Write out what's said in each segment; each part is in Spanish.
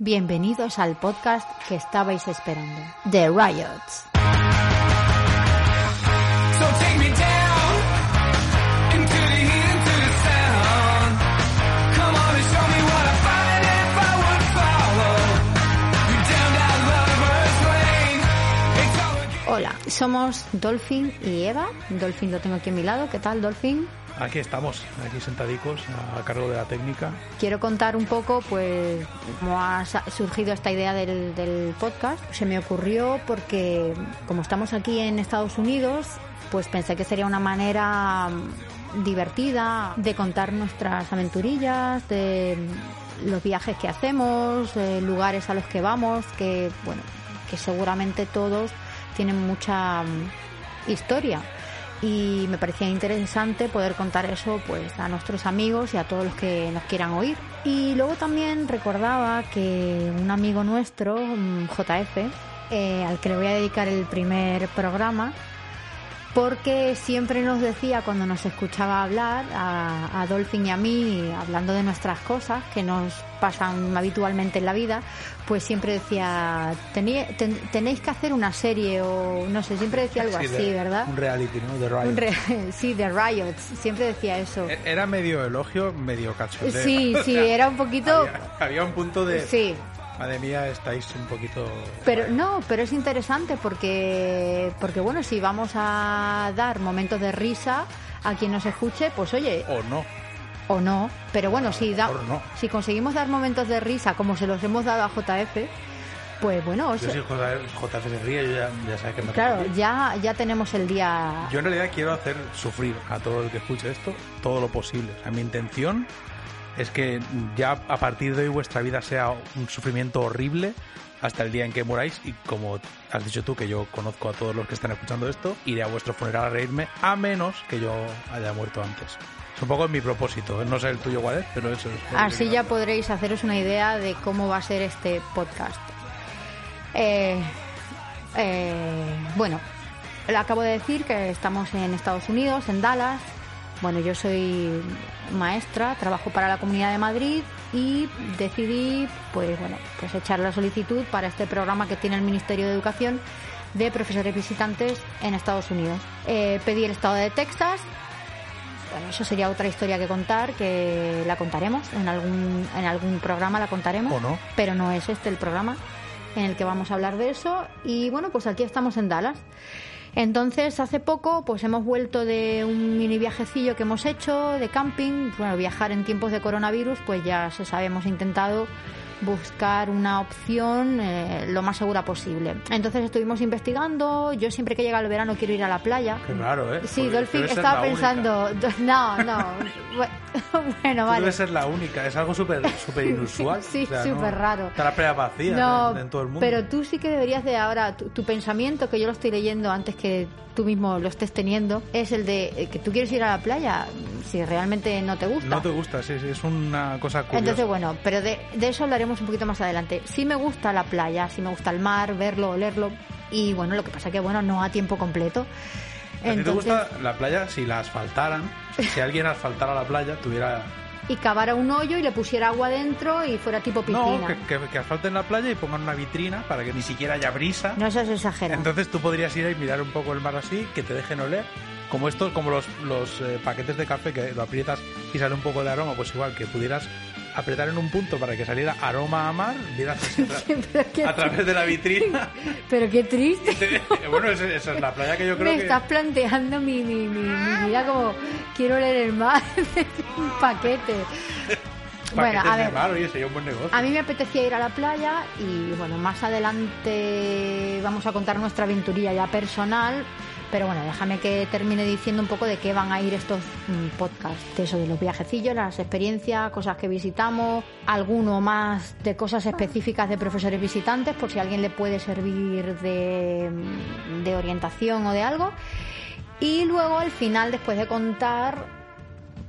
Bienvenidos al podcast que estabais esperando, The Riots. Somos Dolphin y Eva. Dolphin lo tengo aquí a mi lado. ¿Qué tal, Dolphin? Aquí estamos, aquí sentadicos a cargo de la técnica. Quiero contar un poco, pues, cómo ha surgido esta idea del, del podcast. Se me ocurrió porque, como estamos aquí en Estados Unidos, pues pensé que sería una manera mm, divertida de contar nuestras aventurillas, de mm, los viajes que hacemos, lugares a los que vamos, que, bueno, que seguramente todos tienen mucha mm, historia y me parecía interesante poder contar eso pues a nuestros amigos y a todos los que nos quieran oír. Y luego también recordaba que un amigo nuestro, mm, JF, eh, al que le voy a dedicar el primer programa, porque siempre nos decía cuando nos escuchaba hablar a, a Dolphin y a mí hablando de nuestras cosas que nos pasan habitualmente en la vida pues siempre decía "Tení- ten- tenéis que hacer una serie o no sé siempre decía algo Sí, así de- verdad Un reality, ¿no? De Riot. un re- sí, de Riots, siempre decía eso. E- Era medio elogio, medio cachondeo. Sí, O sí, sea, era un poquito... Había, había un punto de... Sí, Madre mía, estáis un poquito... pero no, pero es interesante porque, porque bueno, si vamos a dar momentos de risa a quien nos escuche, pues oye, O no. o no, pero bueno, si, da, no. si conseguimos dar momentos de risa como se los hemos dado a JF, pues bueno, o Yo sea, J- JF se ríe, yo ya, ya sabes que me claro, ya, ya tenemos el día... Yo en realidad quiero hacer sufrir a todo el que escuche esto todo lo posible. O sea, mi intención es que ya a partir de hoy vuestra vida sea un sufrimiento horrible hasta el día en que muráis y como has dicho tú que yo conozco a todos los que están escuchando esto, iré a vuestro funeral a reírme a menos que yo haya muerto antes. Es un poco mi propósito, ¿eh? no sé el tuyo cuál es, pero eso es. Así ya podréis haceros una idea de cómo va a ser este podcast. Eh, eh, bueno, le acabo de decir que estamos en Estados Unidos, en Dallas. Bueno, yo soy maestra, trabajo para la Comunidad de Madrid y decidí, pues bueno, pues echar la solicitud para este programa que tiene el Ministerio de Educación de profesores visitantes en Estados Unidos. Eh, pedí el estado de Texas bueno, eso sería otra historia que contar, que la contaremos en algún, en algún programa, la contaremos. ¿O no? Pero no es este el programa en el que vamos a hablar de eso. Y bueno, pues aquí estamos en Dallas. Entonces, hace poco, pues hemos vuelto de un mini viajecillo que hemos hecho de camping. Bueno, viajar en tiempos de coronavirus, pues ya se sabe, hemos intentado buscar una opción eh, lo más segura posible. Entonces estuvimos investigando. Yo siempre que llega el verano quiero ir a la playa. Qué raro, ¿eh? Sí, Porque Dolphin estaba la única. pensando. No, no. bu- bueno, vale. Debe ser la única, es algo súper súper inusual. Sí, O sea, no- súper raro. Está la playa vacía No, en, en todo el mundo. pero tú sí que deberías de ahora, tu, tu pensamiento, que yo lo estoy leyendo antes que tú mismo lo estés teniendo, es el de eh, que tú quieres ir a la playa si realmente no te gusta. No te gusta, sí, sí, es una cosa curiosa. Entonces, bueno, pero de, de eso hablaremos un poquito más adelante. Sí me gusta la playa, sí me gusta el mar, verlo, olerlo. Y bueno, lo que pasa que, bueno, no a tiempo completo. ¿A ti te gusta la playa si la asfaltaran? O sea, si alguien asfaltara la playa, tuviera... Y cavara un hoyo y le pusiera agua dentro y fuera tipo piscina. No, que, que, que asfalten la playa y pongan una vitrina para que ni siquiera haya brisa. No seas exagerado. Entonces tú podrías ir ahí y mirar un poco el mar así, que te dejen oler. Como estos, como los, los eh, paquetes de café que lo aprietas y sale un poco de aroma, pues igual que pudieras apretar en un punto para que saliera aroma a mar, vieras a, través de la vitrina. Pero qué triste. bueno, esa, esa es la playa que yo creo Me que... estás planteando mi, mi, mi, mi vida como quiero leer el mar un paquete. Bueno, a ver, mar, oye, sería un buen negocio. a mí me apetecía ir a la playa y bueno, más adelante vamos a contar nuestra aventurilla ya personal. Pero bueno, déjame que termine diciendo un poco de qué van a ir estos mm, podcasts. De eso, de los viajecillos, las experiencias, cosas que visitamos, alguno más de cosas específicas de profesores visitantes, por si a alguien le puede servir de, mm, de orientación o de algo. Y luego al final, después de contar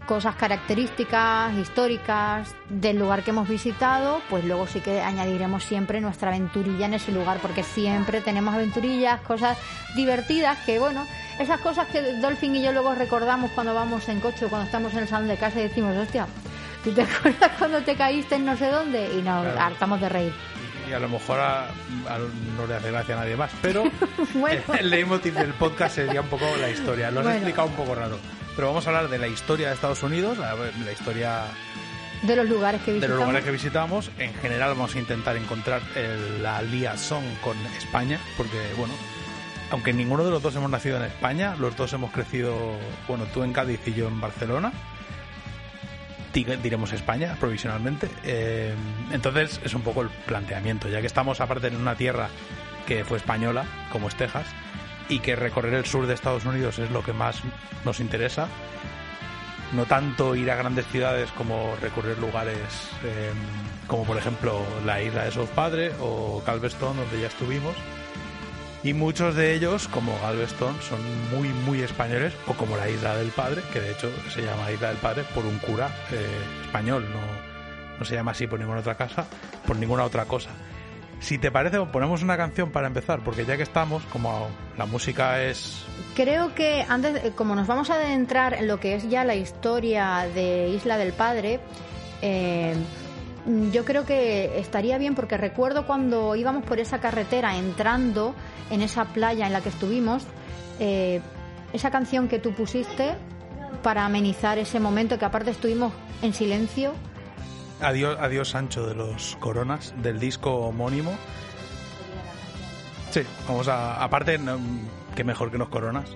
cosas características, históricas del lugar que hemos visitado, pues luego sí que añadiremos siempre nuestra aventurilla en ese lugar, porque siempre tenemos aventurillas, cosas divertidas que, bueno, esas cosas que Dolphin y yo luego recordamos cuando vamos en coche o cuando estamos en el salón de casa y decimos, hostia, ¿Tú te acuerdas cuando te caíste en no sé dónde? Y nos Claro. hartamos de reír. Y a lo mejor a- a- no le hace gracia a nadie más, pero Bueno. el leitmotiv del podcast sería un poco la historia. Lo has Bueno. explicado un poco raro. Pero vamos a hablar de la historia de Estados Unidos, la historia De los lugares que de visitamos. los lugares que visitamos. En general vamos a intentar encontrar el- la liaison con España, porque bueno, aunque ninguno de los dos hemos nacido en España, los dos hemos crecido, bueno, tú en Cádiz y yo en Barcelona. Di- Diremos España provisionalmente. Eh, entonces es un poco el planteamiento, ya que estamos aparte en una tierra que fue española, como es Texas, y que recorrer el sur de Estados Unidos es lo que más nos interesa. No tanto ir a grandes ciudades como recorrer lugares eh, como por ejemplo la isla de South Padre o Galveston donde ya estuvimos. Y muchos de ellos como Galveston son muy muy españoles o como la isla del Padre que de hecho se llama isla del Padre por un cura eh, español no, no se llama así por ninguna otra casa por ninguna otra cosa si te parece ponemos una canción para empezar porque ya que estamos como la música es Creo que antes, eh, como nos vamos a adentrar en lo que es ya la historia de Isla del Padre, eh, yo creo que estaría bien porque recuerdo cuando íbamos por esa carretera entrando en esa playa en la que estuvimos, eh, esa canción que tú pusiste para amenizar ese momento que aparte estuvimos en silencio. Adiós, adiós Sancho de los Coronas, del disco homónimo. Sí, vamos a. Aparte, que mejor que los Coronas.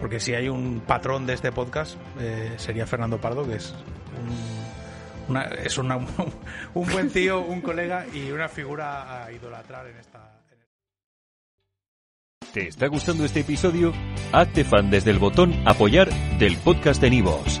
Porque si hay un patrón de este podcast, eh, sería Fernando Pardo, que es un, es una- un buen tío, un colega y una figura a idolatrar en esta. ¿Te está gustando este episodio? Hazte fan desde el botón Apoyar del podcast de Nivos.